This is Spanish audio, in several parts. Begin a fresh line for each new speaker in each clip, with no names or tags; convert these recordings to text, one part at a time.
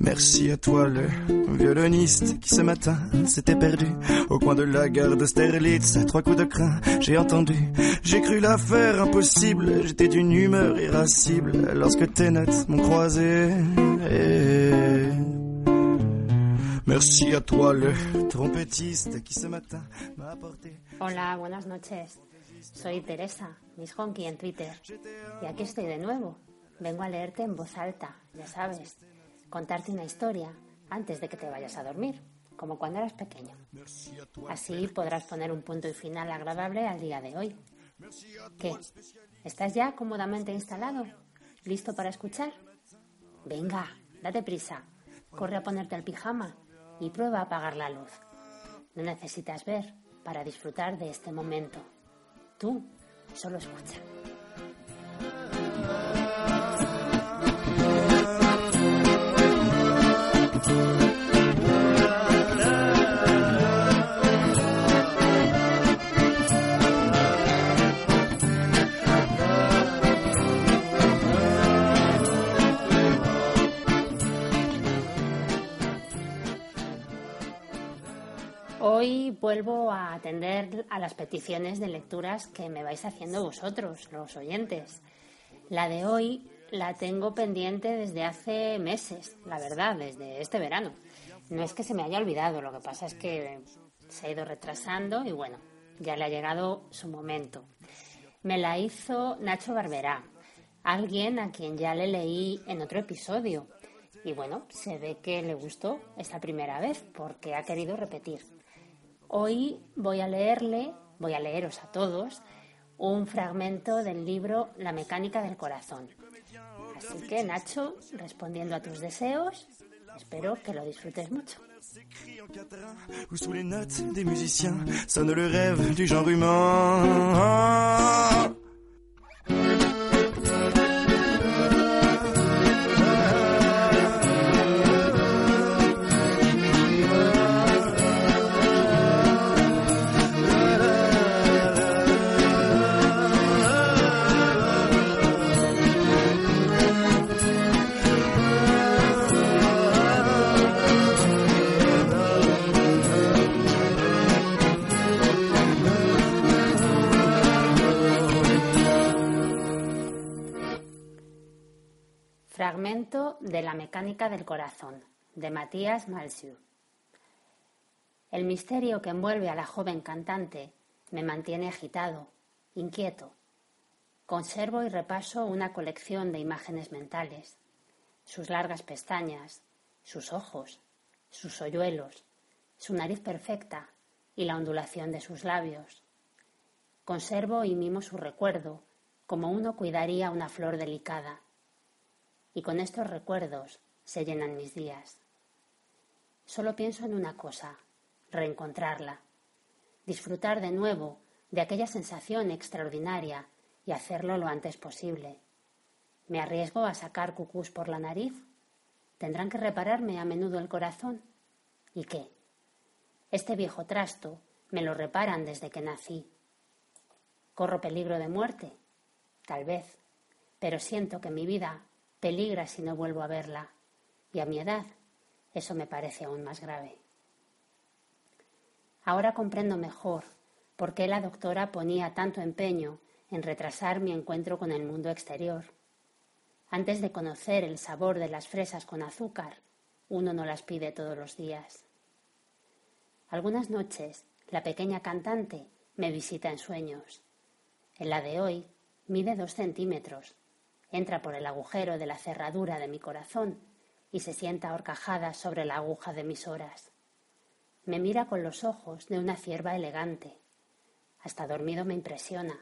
Merci à toi le violoniste qui ce matin s'était perdu au coin de la gare d'Austerlitz à trois coups de crin. J'ai entendu, j'ai cru l'affaire impossible. J'étais d'une humeur irascible lorsque tes notes m'ont croisé. Merci à toi le trompetiste qui ce matin m'a apporté.
Hola, buenas noches. Soy Teresa, Miss Honky en Twitter. Y aquí estoy de nuevo. Vengo a leerte en voz alta, ya sabes. Contarte una historia antes de que te vayas a dormir, como cuando eras pequeño. Así podrás poner un punto y final agradable al día de hoy. ¿Qué? ¿Estás ya cómodamente instalado? ¿Listo para escuchar? Venga, date prisa. Corre a ponerte el pijama y prueba a apagar la luz. No necesitas ver para disfrutar de este momento. Tú solo escucha. Vuelvo a atender a las peticiones de lecturas que me vais haciendo vosotros, los oyentes. La de hoy la tengo pendiente desde hace meses, la verdad, desde este verano. No es que se me haya olvidado, lo que pasa es que se ha ido retrasando y bueno, ya le ha llegado su momento. Me la hizo Nacho Barberá, alguien a quien ya le leí en otro episodio. Y bueno, se ve que le gustó esta primera vez porque ha querido repetir. Hoy voy a leerle, voy a leeros a todos, un fragmento del libro La mecánica del corazón. Así que Nacho, respondiendo a tus deseos, espero que lo disfrutes mucho. Fragmento de La mecánica del corazón, de Matías Malsiu. El misterio que envuelve a la joven cantante me mantiene agitado, inquieto. Conservo y repaso una colección de imágenes mentales, sus largas pestañas, sus ojos, sus hoyuelos, su nariz perfecta y la ondulación de sus labios. Conservo y mimo su recuerdo como uno cuidaría una flor delicada y con estos recuerdos se llenan mis días. Solo pienso en una cosa, reencontrarla, disfrutar de nuevo de aquella sensación extraordinaria y hacerlo lo antes posible. ¿Me arriesgo a sacar cucús por la nariz? ¿Tendrán que repararme a menudo el corazón? ¿Y qué? Este viejo trasto me lo reparan desde que nací. ¿Corro peligro de muerte? Tal vez, pero siento que mi vida peligra si no vuelvo a verla, y a mi edad eso me parece aún más grave. Ahora comprendo mejor por qué la doctora ponía tanto empeño en retrasar mi encuentro con el mundo exterior. Antes de conocer el sabor de las fresas con azúcar, uno no las pide todos los días. Algunas noches la pequeña cantante me visita en sueños. En la de hoy mide dos centímetros entra por el agujero de la cerradura de mi corazón y se sienta horcajada sobre la aguja de mis horas. Me mira con los ojos de una cierva elegante. Hasta dormido me impresiona.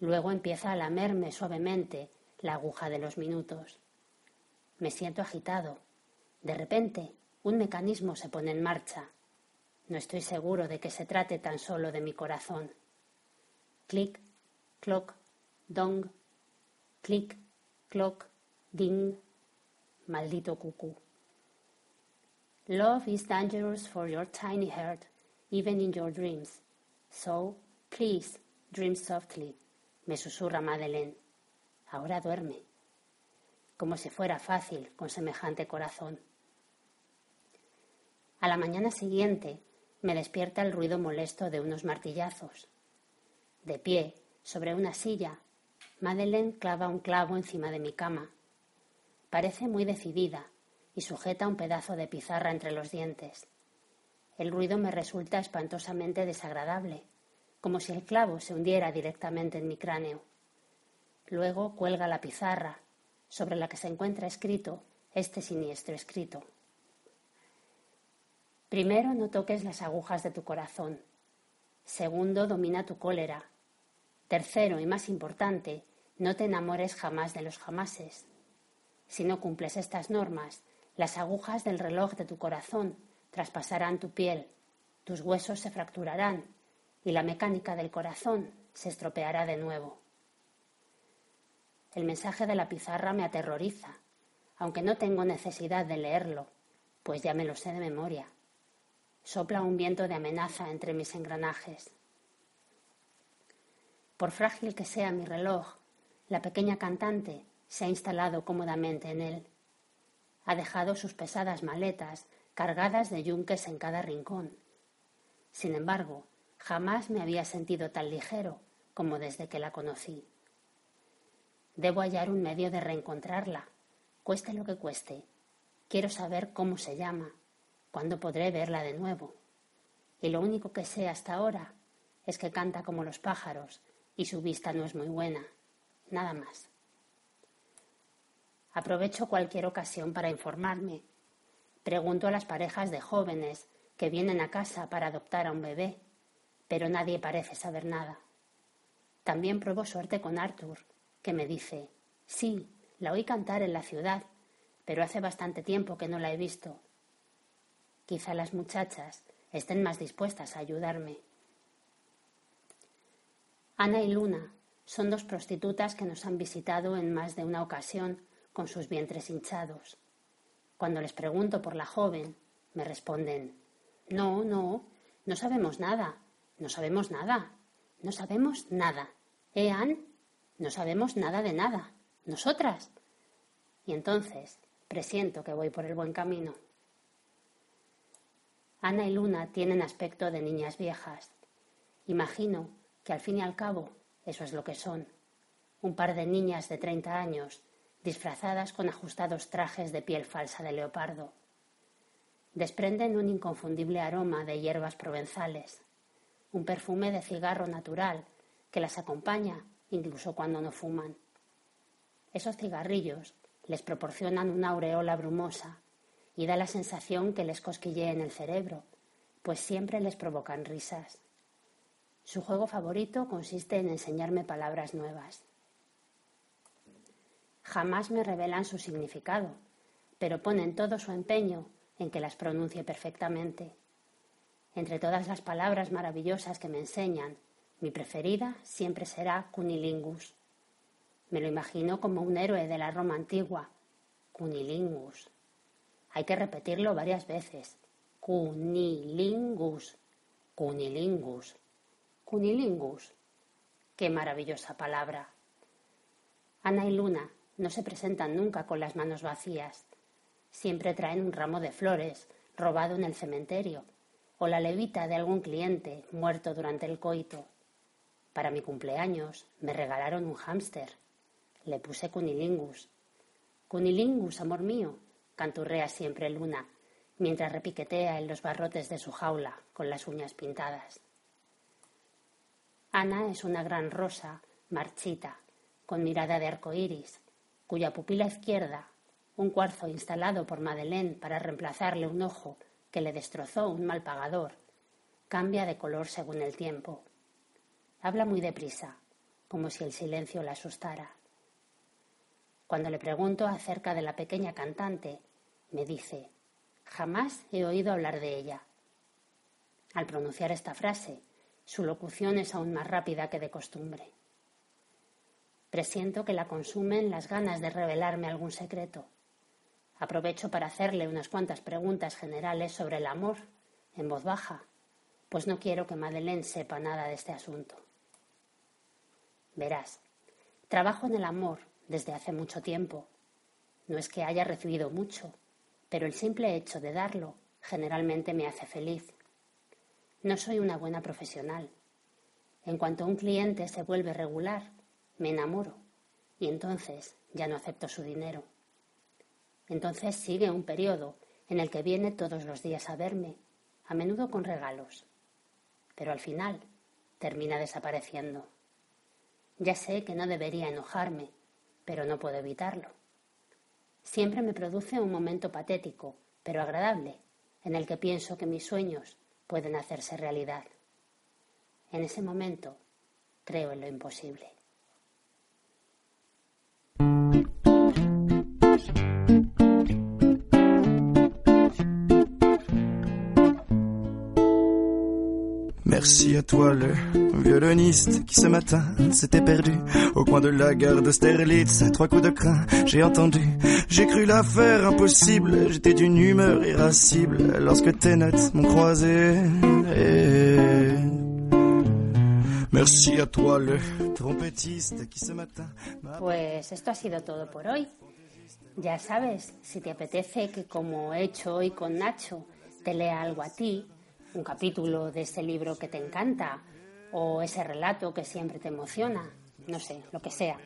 Luego empieza a lamerme suavemente la aguja de los minutos. Me siento agitado. De repente, un mecanismo se pone en marcha. No estoy seguro de que se trate tan solo de mi corazón. Clic, cloc, dong, clic, cloc, ding. Maldito cucú. Love is dangerous for your tiny heart, even in your dreams. So, please, dream softly, me susurra Madeleine. Ahora duerme. Como si fuera fácil con semejante corazón. A la mañana siguiente me despierta el ruido molesto de unos martillazos. De pie, sobre una silla, Madeleine clava un clavo encima de mi cama. Parece muy decidida y sujeta un pedazo de pizarra entre los dientes. El ruido me resulta espantosamente desagradable, como si el clavo se hundiera directamente en mi cráneo. Luego cuelga la pizarra, sobre la que se encuentra escrito este siniestro escrito. Primero, no toques las agujas de tu corazón. Segundo, domina tu cólera. Tercero, y más importante, no te enamores jamás de los jamases. Si no cumples estas normas, las agujas del reloj de tu corazón traspasarán tu piel, tus huesos se fracturarán y la mecánica del corazón se estropeará de nuevo. El mensaje de la pizarra me aterroriza, aunque no tengo necesidad de leerlo, pues ya me lo sé de memoria. Sopla un viento de amenaza entre mis engranajes. Por frágil que sea mi reloj, la pequeña cantante se ha instalado cómodamente en él. Ha dejado sus pesadas maletas cargadas de yunques en cada rincón. Sin embargo, jamás me había sentido tan ligero como desde que la conocí. Debo hallar un medio de reencontrarla, cueste lo que cueste. Quiero saber cómo se llama, ¿Cuándo podré verla de nuevo? Y lo único que sé hasta ahora es que canta como los pájaros y su vista no es muy buena. Nada más. Aprovecho cualquier ocasión para informarme. Pregunto a las parejas de jóvenes que vienen a casa para adoptar a un bebé, pero nadie parece saber nada. También pruebo suerte con Arthur, que me dice, sí, la oí cantar en la ciudad, pero hace bastante tiempo que no la he visto Quizá las muchachas estén más dispuestas a ayudarme. Ana y Luna son dos prostitutas que nos han visitado en más de una ocasión con sus vientres hinchados. Cuando les pregunto por la joven, me responden No, no, no sabemos nada, no sabemos nada, no sabemos nada. ¿Eh, Anne? No sabemos nada de nada. ¿Nosotras? Y entonces presiento que voy por el buen camino. Ana y Luna tienen aspecto de niñas viejas. Imagino que al fin y al cabo eso es lo que son. Un par de niñas de treinta años disfrazadas con ajustados trajes de piel falsa de leopardo. Desprenden un inconfundible aroma de hierbas provenzales, un perfume de cigarro natural que las acompaña incluso cuando no fuman. Esos cigarrillos les proporcionan una aureola brumosa y da la sensación que les en el cerebro, pues siempre les provocan risas. Su juego favorito consiste en enseñarme palabras nuevas. Jamás me revelan su significado, pero ponen todo su empeño en que las pronuncie perfectamente. Entre todas las palabras maravillosas que me enseñan, mi preferida siempre será cunilingus. Me lo imagino como un héroe de la Roma antigua. Cunilingus. Hay que repetirlo varias veces. Cunilingus. Cunilingus. Cunilingus. Qué maravillosa palabra. Ana y Luna no se presentan nunca con las manos vacías. Siempre traen un ramo de flores robado en el cementerio o la levita de algún cliente muerto durante el coito. Para mi cumpleaños me regalaron un hámster. Le puse cunilingus. Cunilingus, amor mío, canturrea siempre Luna, mientras repiquetea en los barrotes de su jaula con las uñas pintadas. Ana es una gran rosa, marchita, con mirada de arco iris, cuya pupila izquierda, un cuarzo instalado por Madeleine para reemplazarle un ojo que le destrozó un mal pagador, cambia de color según el tiempo. Habla muy deprisa, como si el silencio la asustara. Cuando le pregunto acerca de la pequeña cantante, me dice, jamás he oído hablar de ella. Al pronunciar esta frase, su locución es aún más rápida que de costumbre. Presiento que la consumen las ganas de revelarme algún secreto. Aprovecho para hacerle unas cuantas preguntas generales sobre el amor, en voz baja, pues no quiero que Madeleine sepa nada de este asunto. Verás, trabajo en el amor desde hace mucho tiempo. No es que haya recibido mucho, pero el simple hecho de darlo generalmente me hace feliz. No soy una buena profesional. En cuanto un cliente se vuelve regular, me enamoro y entonces ya no acepto su dinero. Entonces sigue un periodo en el que viene todos los días a verme, a menudo con regalos, pero al final termina desapareciendo. Ya sé que no debería enojarme, pero no puedo evitarlo. Siempre me produce un momento patético, pero agradable, en el que pienso que mis sueños pueden hacerse realidad. En ese momento creo en lo imposible.
Merci à toi le violoniste qui ce matin s'était perdu au coin de la gare d'Austerlitz trois coups de crin. J'ai entendu, j'ai cru l'affaire impossible. J'étais d'une humeur irascible lorsque tes notes m'ont croisé. Merci à toi le trompetiste qui ce matin
Pues esto ha sido todo por hoy. Ya sabes, si te apetece que como he hecho hoy con Nacho, te lea algo a ti, un capítulo de ese libro que te encanta o ese relato que siempre te emociona, no sé, lo que sea.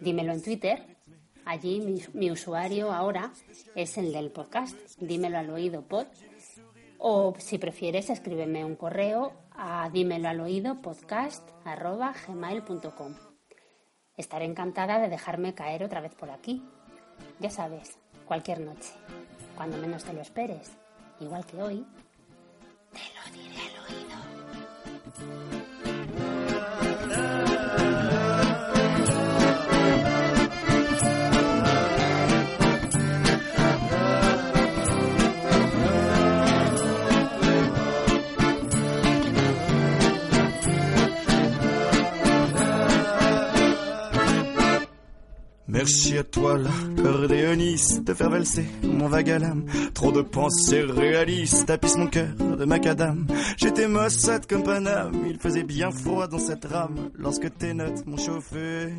Dímelo en Twitter. Allí mi, usuario ahora es el del podcast. Dímelo al oído pod. O si prefieres, escríbeme un correo a dímelo al oído podcast gmail.com. Estaré encantada de dejarme caer otra vez por aquí. Ya sabes, cualquier noche, cuando menos te lo esperes, igual que hoy, te lo diré
Merci à toi, l'accordéoniste, de faire valser mon vague à l'âme. Trop de pensées réalistes tapissent mon cœur de macadam. J'étais maussade comme Paname, il faisait bien froid dans cette rame lorsque tes notes m'ont chauffé.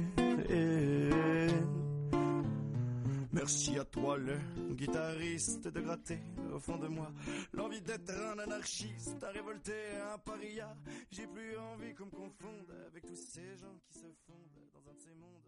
Merci à toi, le guitariste, de gratter au fond de moi l'envie d'être un anarchiste, un révolté, un paria. J'ai plus envie qu'on me confonde avec tous ces gens qui se fondent dans un de ces mondes